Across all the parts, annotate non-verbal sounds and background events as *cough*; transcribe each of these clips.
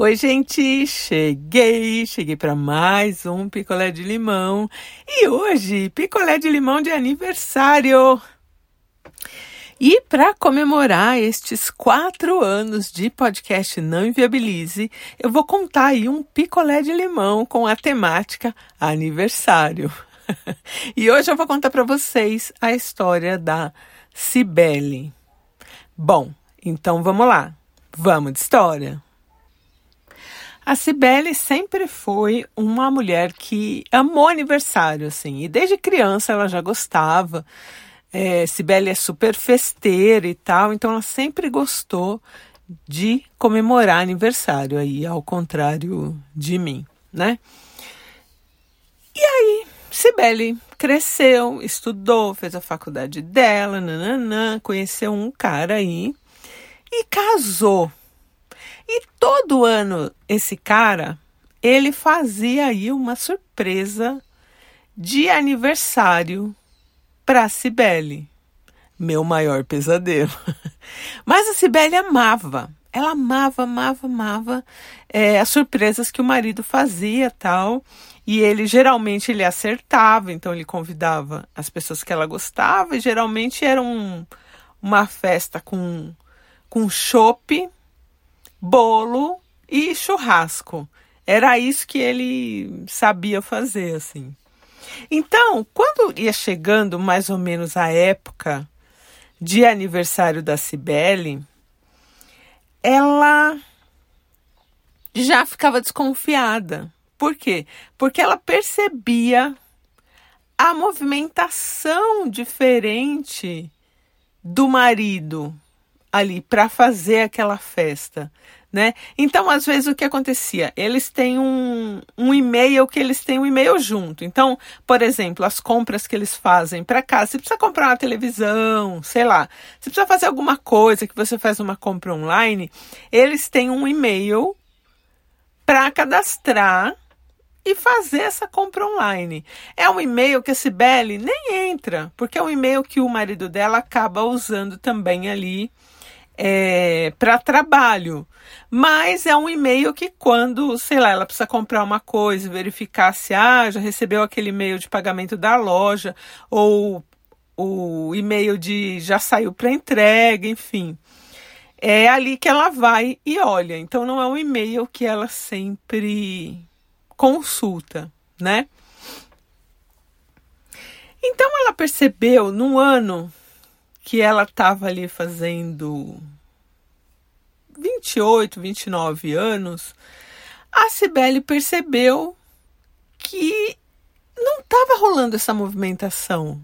Oi, gente, cheguei, cheguei para mais um picolé de limão e hoje picolé de limão de aniversário. E para comemorar estes quatro anos de podcast Não Inviabilize, eu vou contar aí um picolé de limão com a temática aniversário. *laughs* e hoje eu vou contar para vocês a história da Cibele. Bom, então vamos lá, vamos de história. A Cibele sempre foi uma mulher que amou aniversário, assim, e desde criança ela já gostava. É, Cibele é super festeira e tal, então ela sempre gostou de comemorar aniversário, aí, ao contrário de mim, né? E aí, Cibele cresceu, estudou, fez a faculdade dela, nananã, conheceu um cara aí e casou. E todo ano esse cara, ele fazia aí uma surpresa de aniversário para Cibele. Meu maior pesadelo. *laughs* Mas a Cibele amava. Ela amava, amava, amava é, as surpresas que o marido fazia tal. E ele geralmente ele acertava, então ele convidava as pessoas que ela gostava, e geralmente era um, uma festa com, com chope bolo e churrasco. Era isso que ele sabia fazer, assim. Então, quando ia chegando mais ou menos a época de aniversário da Cibele, ela já ficava desconfiada. Por quê? Porque ela percebia a movimentação diferente do marido ali para fazer aquela festa, né? Então, às vezes, o que acontecia? Eles têm um, um e-mail que eles têm um e-mail junto. Então, por exemplo, as compras que eles fazem para casa, você precisa comprar uma televisão, sei lá, você precisa fazer alguma coisa que você faz uma compra online, eles têm um e-mail para cadastrar e fazer essa compra online. É um e-mail que a Cibele nem entra, porque é um e-mail que o marido dela acaba usando também ali é, para trabalho. Mas é um e-mail que quando, sei lá, ela precisa comprar uma coisa, verificar se ah, já recebeu aquele e-mail de pagamento da loja, ou o e-mail de já saiu para entrega, enfim. É ali que ela vai e olha. Então não é um e-mail que ela sempre consulta, né? Então ela percebeu no ano que ela estava ali fazendo 28, 29 anos, a Cibele percebeu que não estava rolando essa movimentação.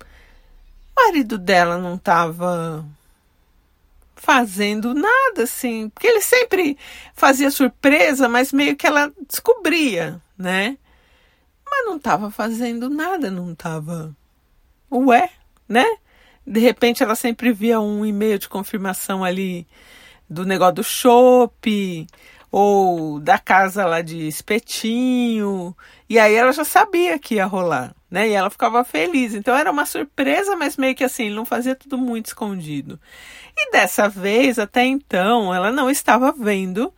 O marido dela não estava fazendo nada assim, porque ele sempre fazia surpresa, mas meio que ela descobria, né? Mas não estava fazendo nada, não estava. Ué, né? De repente ela sempre via um e-mail de confirmação ali do negócio do chopp ou da casa lá de espetinho. E aí ela já sabia que ia rolar, né? E ela ficava feliz. Então era uma surpresa, mas meio que assim, não fazia tudo muito escondido. E dessa vez, até então, ela não estava vendo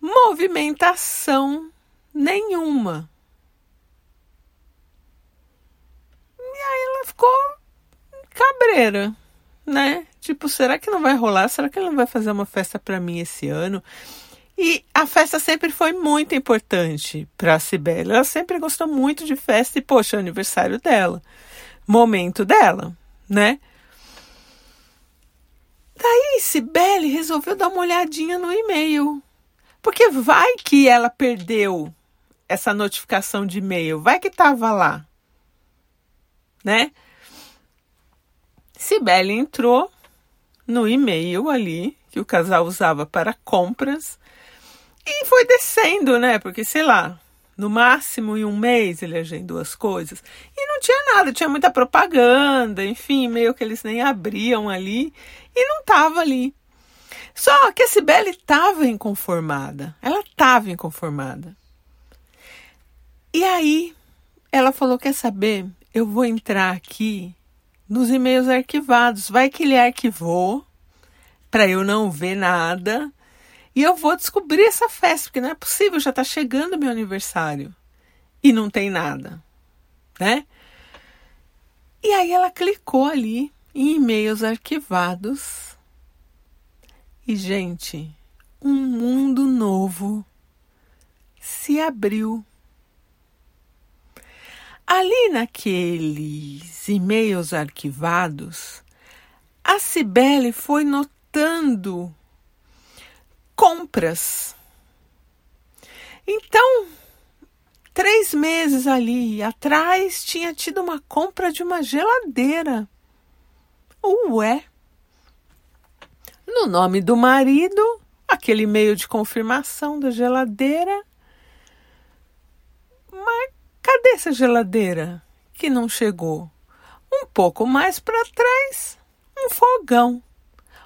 movimentação nenhuma. Ficou cabreira, né? Tipo, será que não vai rolar? Será que ele não vai fazer uma festa para mim esse ano? E a festa sempre foi muito importante para a Cibele. Ela sempre gostou muito de festa e, poxa, é aniversário dela, momento dela, né? Daí, Cibele resolveu dar uma olhadinha no e-mail. Porque vai que ela perdeu essa notificação de e-mail, vai que estava lá né? Cibele entrou no e-mail ali que o casal usava para compras e foi descendo, né? Porque sei lá, no máximo em um mês ele agendou as coisas e não tinha nada, tinha muita propaganda, enfim, meio que eles nem abriam ali e não tava ali. Só que a Cibele estava inconformada, ela estava inconformada. E aí ela falou: Quer saber? eu vou entrar aqui nos e-mails arquivados. Vai que ele arquivou para eu não ver nada E eu vou descobrir essa festa, porque não é possível, já está chegando meu aniversário. E não tem nada, né? E aí ela clicou ali em e-mails arquivados. E, gente, um mundo novo se abriu. Ali naqueles e-mails arquivados, a Cibele foi notando compras. Então, três meses ali atrás, tinha tido uma compra de uma geladeira. Ué! No nome do marido, aquele e-mail de confirmação da geladeira. Cadê essa geladeira que não chegou? Um pouco mais para trás, um fogão.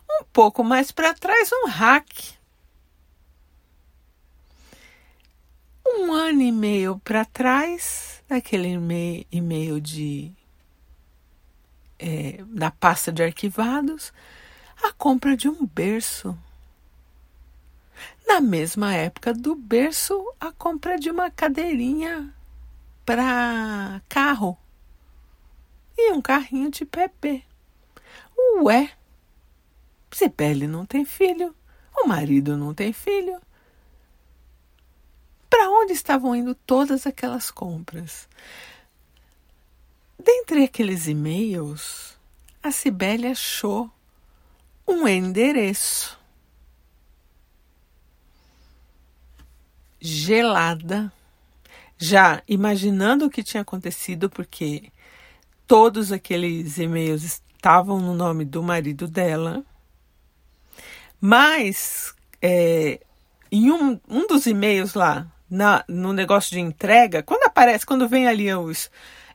Um pouco mais para trás, um rack. um ano e meio para trás, naquele e-mail de é, da pasta de arquivados, a compra de um berço. Na mesma época do berço, a compra de uma cadeirinha para carro e um carrinho de bebê. Ué, Sibeli não tem filho, o marido não tem filho, para onde estavam indo todas aquelas compras? Dentre aqueles e-mails, a Cibele achou um endereço. Gelada, já imaginando o que tinha acontecido, porque todos aqueles e-mails estavam no nome do marido dela, mas é, em um, um dos e-mails lá na, no negócio de entrega, quando aparece, quando vem ali os,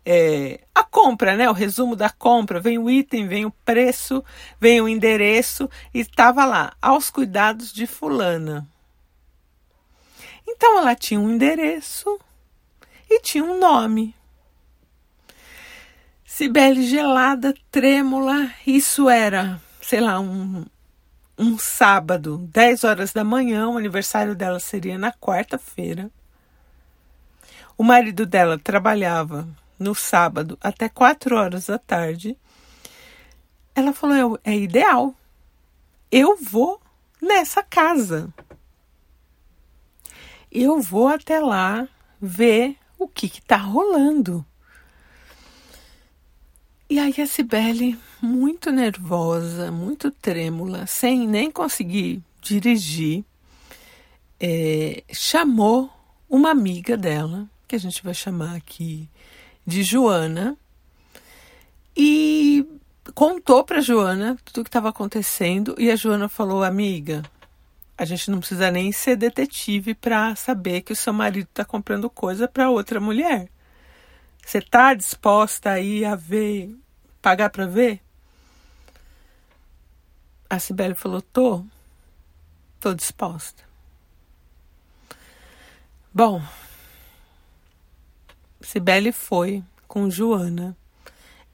é, a compra, né? O resumo da compra, vem o item, vem o preço, vem o endereço e estava lá, aos cuidados de fulana. Então ela tinha um endereço e tinha um nome. Cibele gelada, trêmula, isso era, sei lá, um, um sábado, 10 horas da manhã, o aniversário dela seria na quarta-feira. O marido dela trabalhava no sábado até 4 horas da tarde. Ela falou: é ideal, eu vou nessa casa. Eu vou até lá ver o que está rolando. E aí a Cibele, muito nervosa, muito trêmula, sem nem conseguir dirigir, é, chamou uma amiga dela, que a gente vai chamar aqui de Joana, e contou para Joana tudo o que estava acontecendo. E a Joana falou: Amiga, a gente não precisa nem ser detetive para saber que o seu marido está comprando coisa para outra mulher. Você está disposta aí a ver pagar para ver? A Sibeli falou: tô, tô disposta. Bom, Sibeli foi com Joana.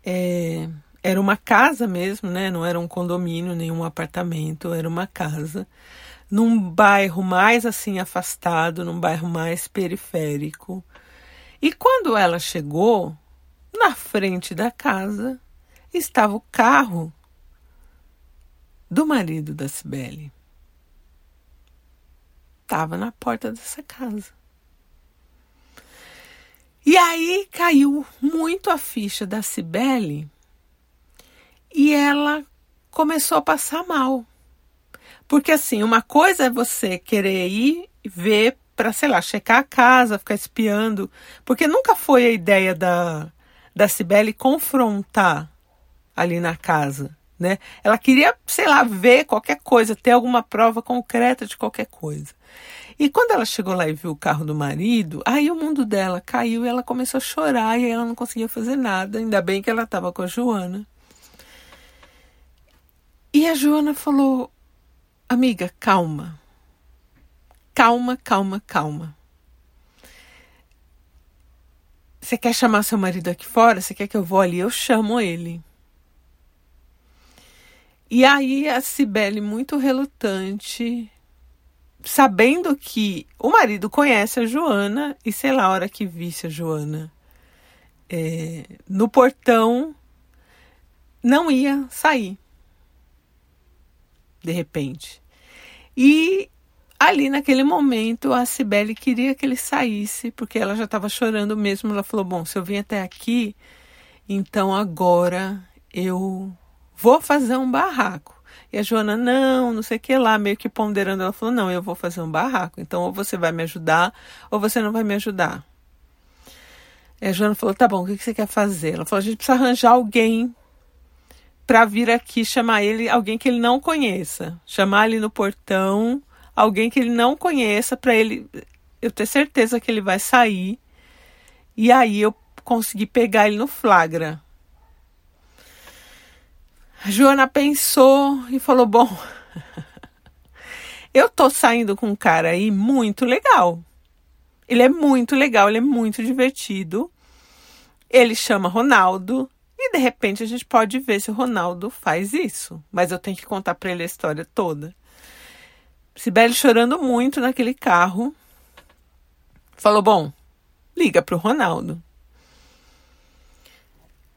É, era uma casa mesmo, né? Não era um condomínio, nenhum apartamento, era uma casa num bairro mais assim afastado, num bairro mais periférico. E quando ela chegou, na frente da casa estava o carro do marido da Cibele. Estava na porta dessa casa. E aí caiu muito a ficha da Cibele e ela começou a passar mal. Porque assim, uma coisa é você querer ir ver para, sei lá, checar a casa, ficar espiando, porque nunca foi a ideia da da Cibele confrontar ali na casa, né? Ela queria, sei lá, ver qualquer coisa, ter alguma prova concreta de qualquer coisa. E quando ela chegou lá e viu o carro do marido, aí o mundo dela caiu e ela começou a chorar e ela não conseguia fazer nada. Ainda bem que ela estava com a Joana. E a Joana falou: Amiga, calma. Calma, calma, calma. Você quer chamar seu marido aqui fora? Você quer que eu vou ali? Eu chamo ele. E aí a Cibele, muito relutante, sabendo que o marido conhece a Joana e sei lá a hora que visse a Joana é, no portão não ia sair de repente. E ali naquele momento a Cibele queria que ele saísse, porque ela já estava chorando mesmo. Ela falou: Bom, se eu vim até aqui, então agora eu vou fazer um barraco. E a Joana, não, não sei o que lá, meio que ponderando, ela falou: Não, eu vou fazer um barraco. Então, ou você vai me ajudar, ou você não vai me ajudar. E a Joana falou: Tá bom, o que você quer fazer? Ela falou: A gente precisa arranjar alguém para vir aqui chamar ele, alguém que ele não conheça, chamar ele no portão, alguém que ele não conheça, para ele, eu ter certeza que ele vai sair. E aí eu consegui pegar ele no flagra. A Joana pensou e falou: Bom, *laughs* eu tô saindo com um cara aí muito legal. Ele é muito legal, ele é muito divertido. Ele chama Ronaldo. E de repente a gente pode ver se o Ronaldo faz isso. Mas eu tenho que contar para ele a história toda. Sibeli chorando muito naquele carro. Falou: Bom, liga pro Ronaldo.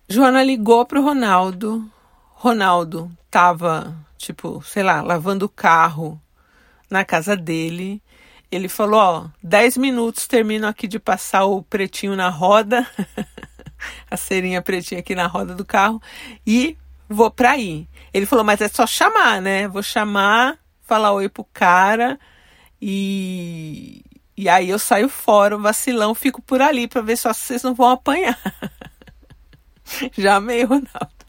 Joana ligou pro Ronaldo. Ronaldo tava, tipo, sei lá, lavando o carro na casa dele. Ele falou: Ó, 10 minutos termino aqui de passar o pretinho na roda. *laughs* a cerinha pretinha aqui na roda do carro e vou pra aí. Ele falou, mas é só chamar, né? Vou chamar, falar oi pro cara e, e aí eu saio fora, vacilão, fico por ali para ver só se vocês não vão apanhar. *laughs* Já amei, Ronaldo.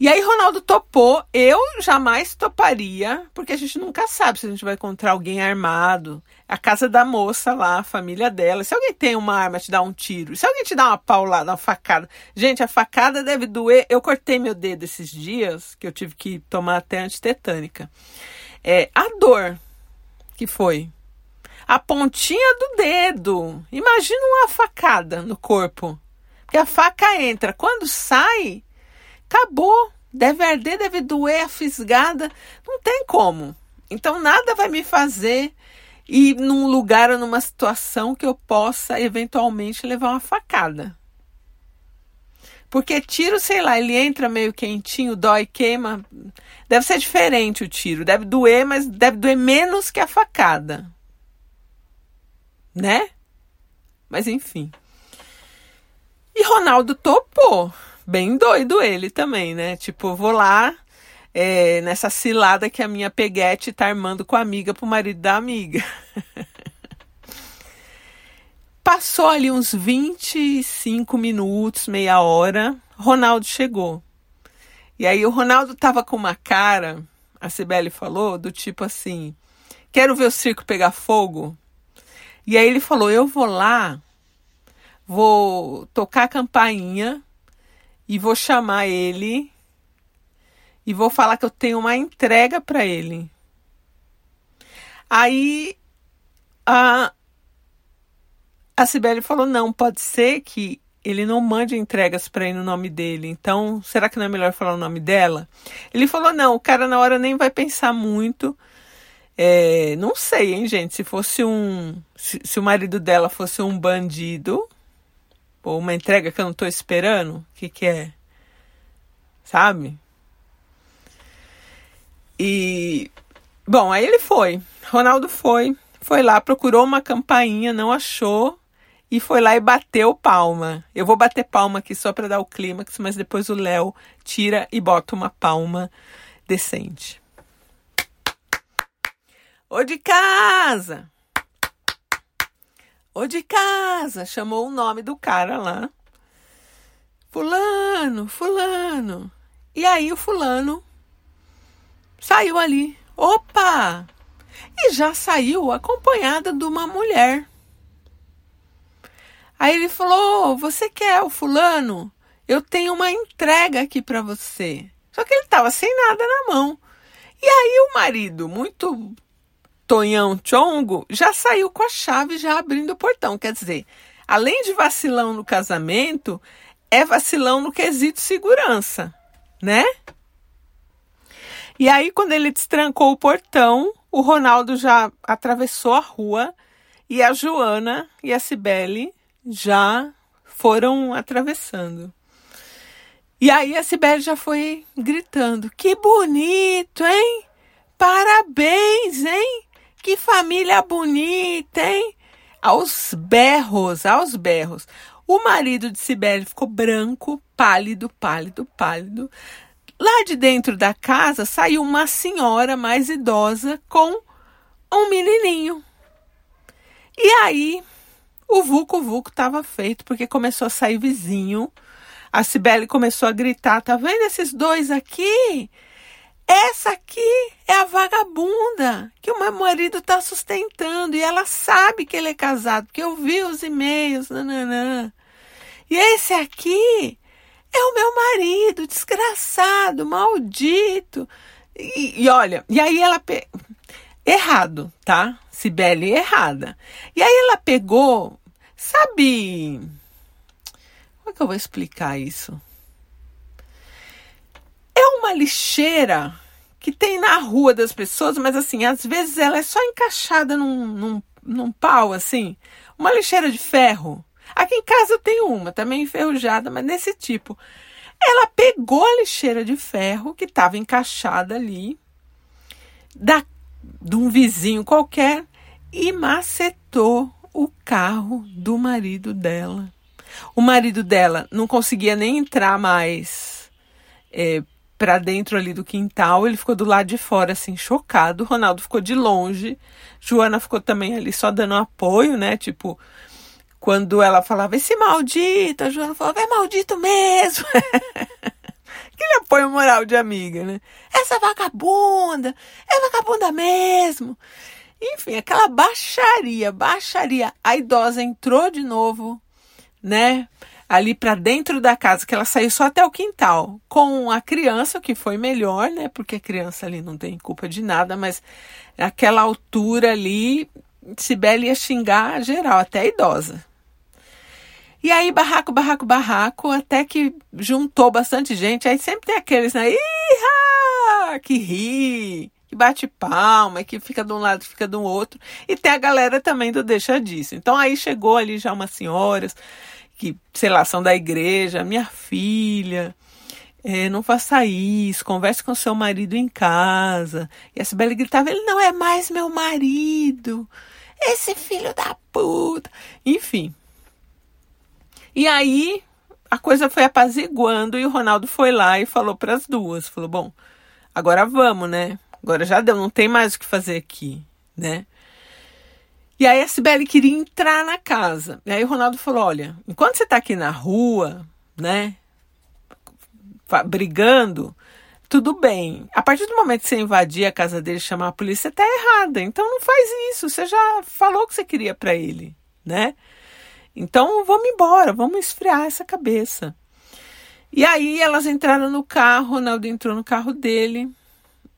E aí Ronaldo topou, eu jamais toparia, porque a gente nunca sabe se a gente vai encontrar alguém armado. A casa da moça lá, a família dela. Se alguém tem uma arma, te dá um tiro. Se alguém te dá uma paulada, uma facada. Gente, a facada deve doer. Eu cortei meu dedo esses dias, que eu tive que tomar até antitetânica. É, a dor que foi. A pontinha do dedo. Imagina uma facada no corpo. Porque a faca entra. Quando sai, acabou. Deve arder, deve doer, a fisgada. Não tem como. Então nada vai me fazer ir num lugar ou numa situação que eu possa eventualmente levar uma facada. Porque tiro, sei lá, ele entra meio quentinho, dói, queima. Deve ser diferente o tiro. Deve doer, mas deve doer menos que a facada. Né? Mas enfim. E Ronaldo topou bem doido ele também, né? Tipo, vou lá é, nessa cilada que a minha peguete tá armando com a amiga pro marido da amiga. *laughs* Passou ali uns 25 minutos, meia hora, Ronaldo chegou. E aí o Ronaldo tava com uma cara, a Cibele falou, do tipo assim: quero ver o circo pegar fogo. E aí ele falou: eu vou lá, vou tocar a campainha e vou chamar ele e vou falar que eu tenho uma entrega para ele. Aí a a Sibeli falou: "Não, pode ser que ele não mande entregas para ir no nome dele. Então, será que não é melhor falar o nome dela?" Ele falou: "Não, o cara na hora nem vai pensar muito. É, não sei, hein, gente, se fosse um se, se o marido dela fosse um bandido, ou uma entrega que eu não estou esperando? O que, que é? Sabe? E. Bom, aí ele foi. Ronaldo foi. Foi lá, procurou uma campainha, não achou. E foi lá e bateu palma. Eu vou bater palma aqui só para dar o clímax, mas depois o Léo tira e bota uma palma decente. Ô de casa! Ô de casa, chamou o nome do cara lá. Fulano, fulano. E aí o fulano saiu ali. Opa! E já saiu acompanhada de uma mulher. Aí ele falou: Você quer o fulano? Eu tenho uma entrega aqui para você. Só que ele estava sem nada na mão. E aí o marido, muito Tonhão Chongo já saiu com a chave já abrindo o portão. Quer dizer, além de vacilão no casamento, é vacilão no quesito segurança, né? E aí, quando ele destrancou o portão, o Ronaldo já atravessou a rua e a Joana e a Cibele já foram atravessando. E aí a Cibele já foi gritando: Que bonito, hein? Parabéns, hein? Que família bonita, hein? Aos berros, aos berros. O marido de Cibele ficou branco, pálido, pálido, pálido. Lá de dentro da casa saiu uma senhora mais idosa com um menininho. E aí o Vuco Vuco estava feito, porque começou a sair vizinho. A Cibele começou a gritar: tá vendo esses dois aqui? Essa aqui é a vagabunda que o meu marido está sustentando e ela sabe que ele é casado, porque eu vi os e-mails, nananã. E esse aqui é o meu marido, desgraçado, maldito. E, e olha, e aí ela. Pe... Errado, tá? Sibeli errada. E aí ela pegou, sabe. Como é que eu vou explicar isso? É uma lixeira que tem na rua das pessoas, mas assim, às vezes ela é só encaixada num, num, num pau, assim. Uma lixeira de ferro. Aqui em casa eu tenho uma, também enferrujada, mas nesse tipo. Ela pegou a lixeira de ferro que estava encaixada ali, da, de um vizinho qualquer, e macetou o carro do marido dela. O marido dela não conseguia nem entrar mais é, para dentro ali do quintal, ele ficou do lado de fora, assim, chocado. Ronaldo ficou de longe, Joana ficou também ali só dando apoio, né? Tipo, quando ela falava, esse maldito, a Joana falava, é maldito mesmo. *laughs* Aquele apoio moral de amiga, né? Essa vagabunda, é vagabunda mesmo. Enfim, aquela baixaria, baixaria. A idosa entrou de novo, né? Ali para dentro da casa, que ela saiu só até o quintal, com a criança, que foi melhor, né? Porque a criança ali não tem culpa de nada, mas aquela altura ali, Sibeli ia xingar geral, até a idosa. E aí, barraco, barraco, barraco, até que juntou bastante gente. Aí sempre tem aqueles, né? Iha! Que ri, que bate palma, que fica de um lado, fica do outro. E tem a galera também do deixa disso. Então aí chegou ali já umas senhoras que, sei lá, são da igreja, minha filha. É, não faça isso, converse com seu marido em casa. E a Sibeli gritava: ele não é mais meu marido, esse filho da puta. Enfim, e aí a coisa foi apaziguando e o Ronaldo foi lá e falou para as duas, falou: "Bom, agora vamos, né? Agora já deu, não tem mais o que fazer aqui, né?" E aí a Sibeli queria entrar na casa. E aí o Ronaldo falou: "Olha, enquanto você está aqui na rua, né, brigando, tudo bem. A partir do momento que você invadir a casa dele e chamar a polícia, você tá errada. Então não faz isso. Você já falou o que você queria para ele, né? Então vamos embora, vamos esfriar essa cabeça. E aí elas entraram no carro, Ronaldo entrou no carro dele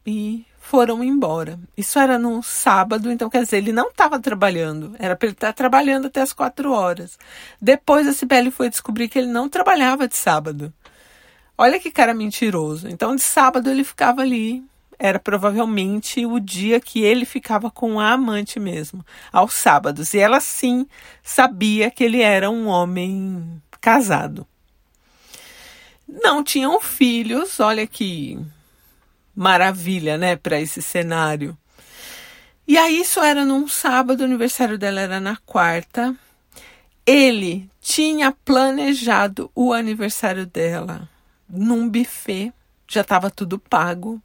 e foram embora. Isso era no sábado, então quer dizer, ele não estava trabalhando, era para ele estar tá trabalhando até as quatro horas. Depois a Sibeli foi descobrir que ele não trabalhava de sábado. Olha que cara mentiroso. Então de sábado ele ficava ali era provavelmente o dia que ele ficava com a amante mesmo, aos sábados. E ela sim sabia que ele era um homem casado. Não tinham filhos, olha que maravilha, né, para esse cenário. E aí isso era num sábado, o aniversário dela era na quarta. Ele tinha planejado o aniversário dela num buffet, já estava tudo pago.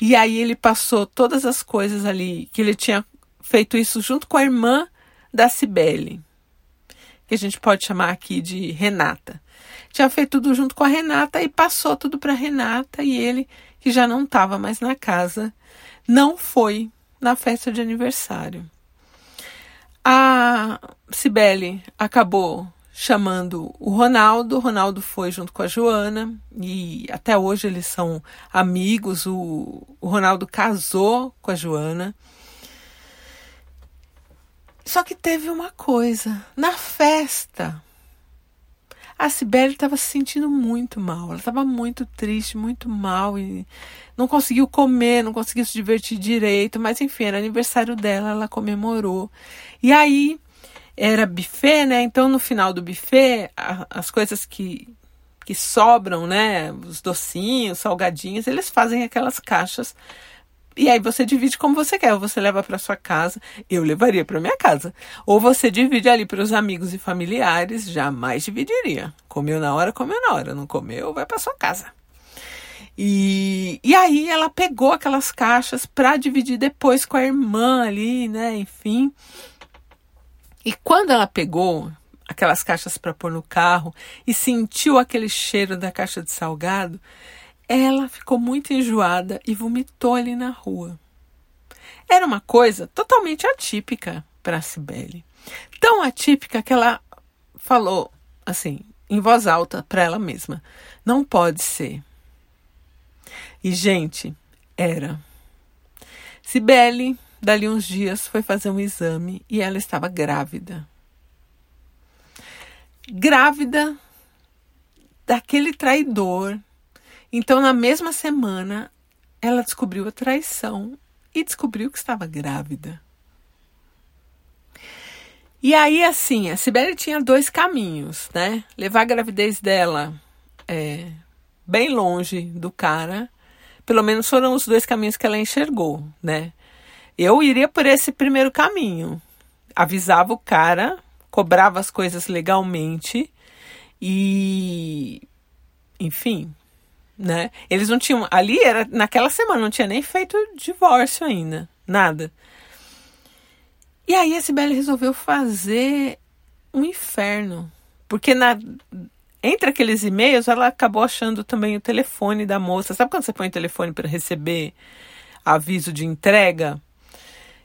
E aí ele passou todas as coisas ali, que ele tinha feito isso junto com a irmã da Cibele, que a gente pode chamar aqui de Renata. Tinha feito tudo junto com a Renata e passou tudo para Renata e ele, que já não estava mais na casa, não foi na festa de aniversário. A Cibele acabou chamando o Ronaldo. O Ronaldo foi junto com a Joana e até hoje eles são amigos. O, o Ronaldo casou com a Joana. Só que teve uma coisa: na festa, A Cibele estava se sentindo muito mal, ela estava muito triste, muito mal e não conseguiu comer, não conseguiu se divertir direito, mas enfim, era aniversário dela, ela comemorou. E aí era buffet, né? Então no final do buffet, a, as coisas que que sobram, né, os docinhos, salgadinhos, eles fazem aquelas caixas e aí você divide como você quer. Ou você leva para sua casa, eu levaria para minha casa. Ou você divide ali para os amigos e familiares, jamais dividiria. Comeu na hora, comeu na hora. Não comeu, vai para sua casa. E, e aí ela pegou aquelas caixas para dividir depois com a irmã ali, né? Enfim. E quando ela pegou aquelas caixas para pôr no carro e sentiu aquele cheiro da caixa de salgado, ela ficou muito enjoada e vomitou ali na rua. Era uma coisa totalmente atípica para Cibele. Tão atípica que ela falou assim, em voz alta para ela mesma: Não pode ser. E, gente, era. Cibele, dali uns dias, foi fazer um exame e ela estava grávida. Grávida daquele traidor então, na mesma semana, ela descobriu a traição e descobriu que estava grávida. E aí, assim, a Sibeli tinha dois caminhos, né? Levar a gravidez dela é, bem longe do cara. Pelo menos foram os dois caminhos que ela enxergou, né? Eu iria por esse primeiro caminho. Avisava o cara, cobrava as coisas legalmente e. Enfim, né? Eles não tinham. Ali era naquela semana, não tinha nem feito divórcio ainda. Nada. E aí a Sibeli resolveu fazer um inferno. Porque na, entre aqueles e-mails ela acabou achando também o telefone da moça. Sabe quando você põe o telefone para receber aviso de entrega?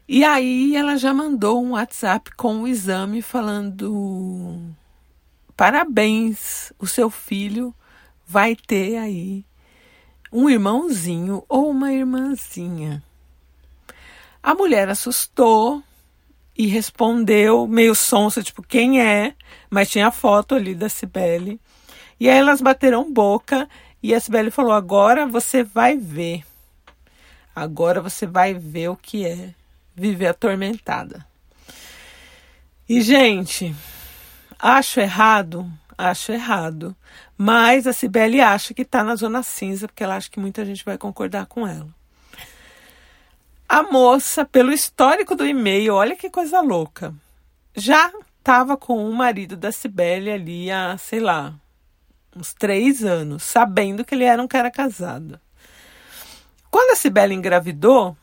E aí ela já mandou um WhatsApp com o exame falando: parabéns, o seu filho vai ter aí um irmãozinho ou uma irmãzinha. A mulher assustou e respondeu meio sonsa, tipo, quem é? Mas tinha a foto ali da Cibele. E aí elas bateram boca e a Cibele falou: agora você vai ver. Agora você vai ver o que é viver atormentada. E, gente, acho errado acho errado. Mas a Cibele acha que está na zona cinza, porque ela acha que muita gente vai concordar com ela. A moça, pelo histórico do e-mail, olha que coisa louca, já estava com o marido da Cibele ali há, sei lá, uns três anos, sabendo que ele era um cara casado. Quando a Cibele engravidou,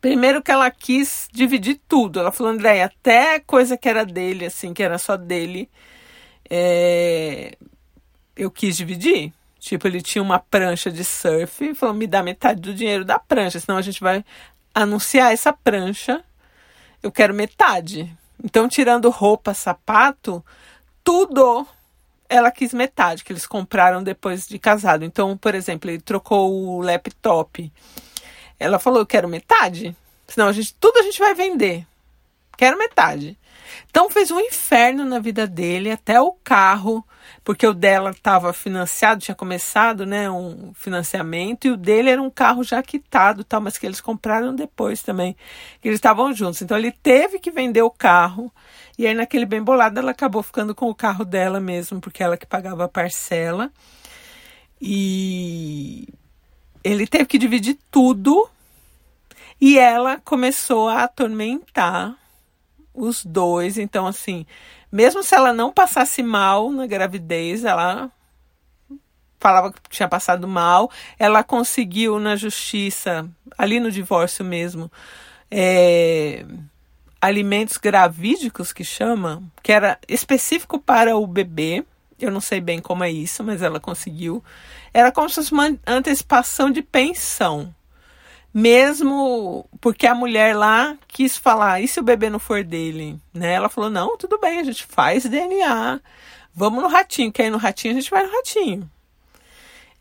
primeiro que ela quis dividir tudo. Ela falou, André, até coisa que era dele, assim, que era só dele, é, eu quis dividir. Tipo, ele tinha uma prancha de surf e falou: me dá metade do dinheiro da prancha, senão a gente vai anunciar essa prancha. Eu quero metade. Então, tirando roupa, sapato, tudo ela quis metade, que eles compraram depois de casado. Então, por exemplo, ele trocou o laptop. Ela falou: Eu quero metade, senão a gente, tudo a gente vai vender. Quero metade. Então fez um inferno na vida dele, até o carro, porque o dela estava financiado, tinha começado, né, um financiamento, e o dele era um carro já quitado, tal, mas que eles compraram depois também, que eles estavam juntos. Então ele teve que vender o carro, e aí naquele bem bolado ela acabou ficando com o carro dela mesmo, porque ela que pagava a parcela. E ele teve que dividir tudo, e ela começou a atormentar os dois. Então, assim, mesmo se ela não passasse mal na gravidez, ela falava que tinha passado mal, ela conseguiu na justiça, ali no divórcio mesmo, é, alimentos gravídicos que chama, que era específico para o bebê. Eu não sei bem como é isso, mas ela conseguiu. Era como se fosse uma antecipação de pensão mesmo porque a mulher lá quis falar, e se o bebê não for dele? Né? Ela falou, não, tudo bem, a gente faz DNA, vamos no ratinho, quer ir no ratinho, a gente vai no ratinho.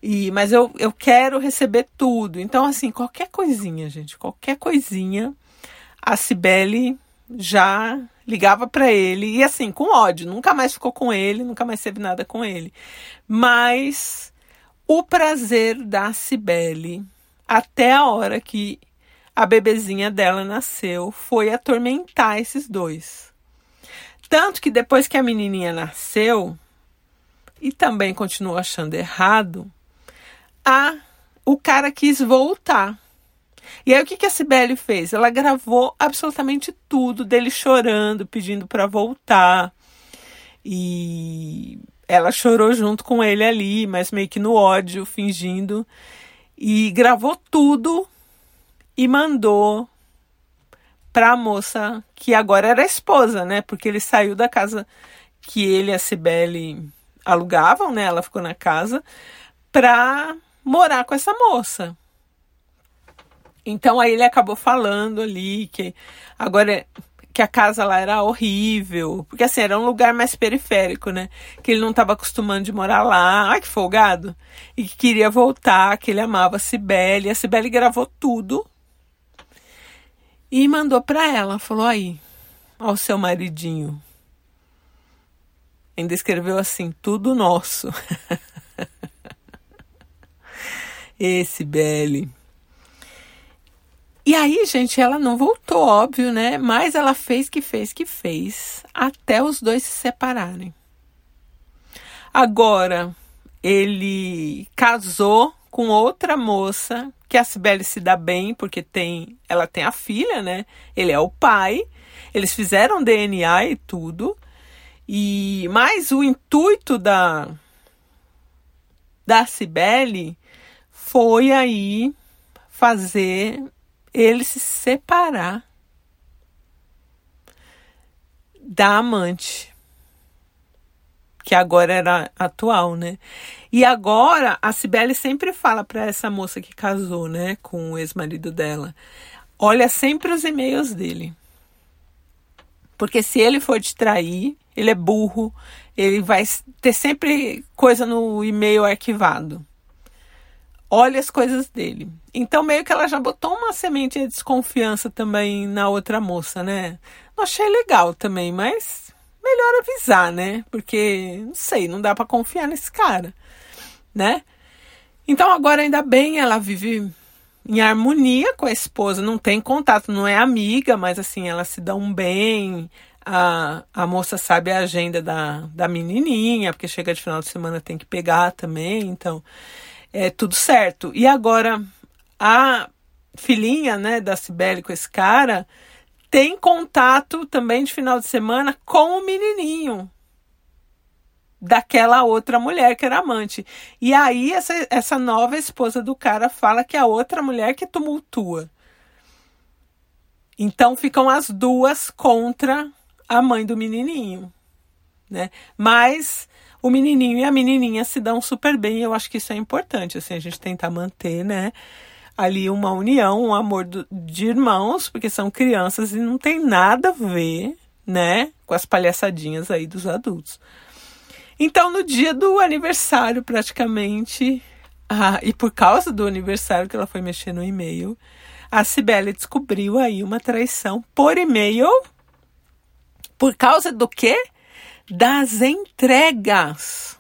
E, mas eu, eu quero receber tudo. Então, assim, qualquer coisinha, gente, qualquer coisinha, a Cibele já ligava para ele e assim, com ódio, nunca mais ficou com ele, nunca mais teve nada com ele. Mas o prazer da Cibele até a hora que a bebezinha dela nasceu foi atormentar esses dois. Tanto que depois que a menininha nasceu, e também continuou achando errado, a o cara quis voltar. E aí o que, que a Cibele fez? Ela gravou absolutamente tudo dele chorando, pedindo para voltar. E ela chorou junto com ele ali, mas meio que no ódio, fingindo. E gravou tudo e mandou para a moça que agora era esposa, né? Porque ele saiu da casa que ele e a Cibele alugavam, né? Ela ficou na casa para morar com essa moça. Então aí ele acabou falando ali que agora que a casa lá era horrível, porque assim era um lugar mais periférico, né? Que ele não estava acostumando de morar lá, ai que folgado, e que queria voltar, que ele amava a Cibele. A Cibele gravou tudo e mandou para ela, falou aí, ao seu maridinho. Ainda escreveu assim, tudo nosso. *laughs* Esse Belle. E aí, gente, ela não voltou, óbvio, né? Mas ela fez que fez que fez até os dois se separarem. Agora, ele casou com outra moça que a Cibele se dá bem porque tem, ela tem a filha, né? Ele é o pai. Eles fizeram DNA e tudo. E mais o intuito da da Cibele foi aí fazer ele se separar da amante, que agora era atual, né? E agora a Cibele sempre fala para essa moça que casou, né, com o ex-marido dela, olha sempre os e-mails dele. Porque se ele for te trair, ele é burro, ele vai ter sempre coisa no e-mail arquivado olha as coisas dele. Então, meio que ela já botou uma semente de desconfiança também na outra moça, né? Não achei legal também, mas melhor avisar, né? Porque, não sei, não dá para confiar nesse cara, né? Então, agora ainda bem, ela vive em harmonia com a esposa, não tem contato, não é amiga, mas assim, elas se dão bem. A, a moça sabe a agenda da, da menininha, porque chega de final de semana tem que pegar também, então é tudo certo. E agora a filhinha, né, da Cibele com esse cara tem contato também de final de semana com o menininho daquela outra mulher que era amante. E aí essa, essa nova esposa do cara fala que é a outra mulher que tumultua. Então ficam as duas contra a mãe do menininho, né? Mas o menininho e a menininha se dão super bem. Eu acho que isso é importante, assim, a gente tentar manter, né? Ali uma união, um amor do, de irmãos, porque são crianças e não tem nada a ver, né? Com as palhaçadinhas aí dos adultos. Então, no dia do aniversário, praticamente, ah, e por causa do aniversário que ela foi mexer no e-mail, a Cibele descobriu aí uma traição por e-mail. Por causa do quê? Das entregas.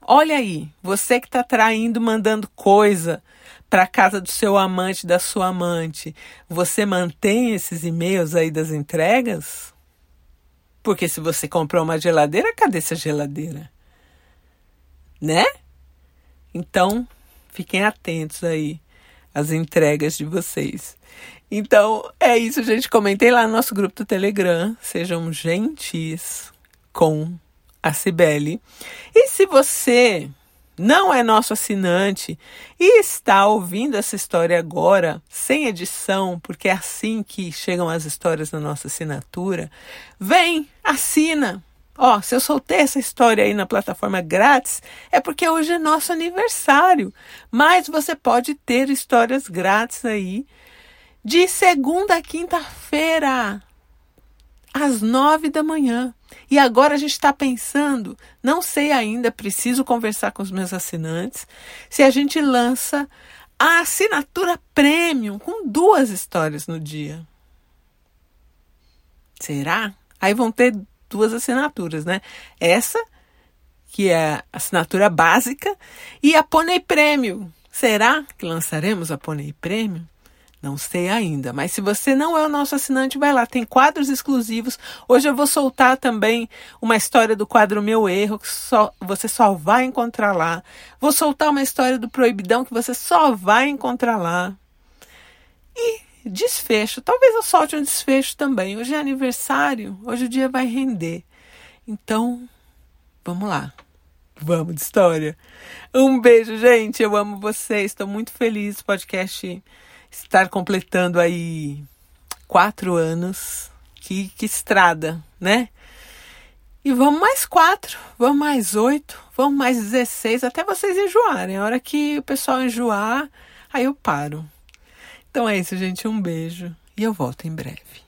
Olha aí, você que está traindo, mandando coisa para casa do seu amante, da sua amante, você mantém esses e-mails aí das entregas? Porque se você comprou uma geladeira, cadê essa geladeira? Né? Então, fiquem atentos aí às entregas de vocês. Então, é isso, gente. Comentei lá no nosso grupo do Telegram. Sejam gentis com a Cibele. E se você não é nosso assinante e está ouvindo essa história agora, sem edição, porque é assim que chegam as histórias na nossa assinatura, vem, assina. Ó, se eu soltei essa história aí na plataforma grátis, é porque hoje é nosso aniversário. Mas você pode ter histórias grátis aí de segunda a quinta-feira, às nove da manhã. E agora a gente está pensando, não sei ainda, preciso conversar com os meus assinantes, se a gente lança a assinatura premium com duas histórias no dia. Será? Aí vão ter duas assinaturas, né? Essa, que é a assinatura básica, e a Pônei Prêmio. Será que lançaremos a Pônei Prêmio? Não sei ainda, mas se você não é o nosso assinante, vai lá, tem quadros exclusivos. Hoje eu vou soltar também uma história do quadro Meu Erro, que só, você só vai encontrar lá. Vou soltar uma história do Proibidão, que você só vai encontrar lá. E desfecho, talvez eu solte um desfecho também. Hoje é aniversário, hoje o dia vai render. Então, vamos lá. Vamos de história. Um beijo, gente. Eu amo vocês. Estou muito feliz. Podcast estar completando aí quatro anos. Que, que estrada, né? E vamos mais quatro, vamos mais oito, vamos mais dezesseis, até vocês enjoarem. A hora que o pessoal enjoar, aí eu paro. Então é isso, gente. Um beijo e eu volto em breve.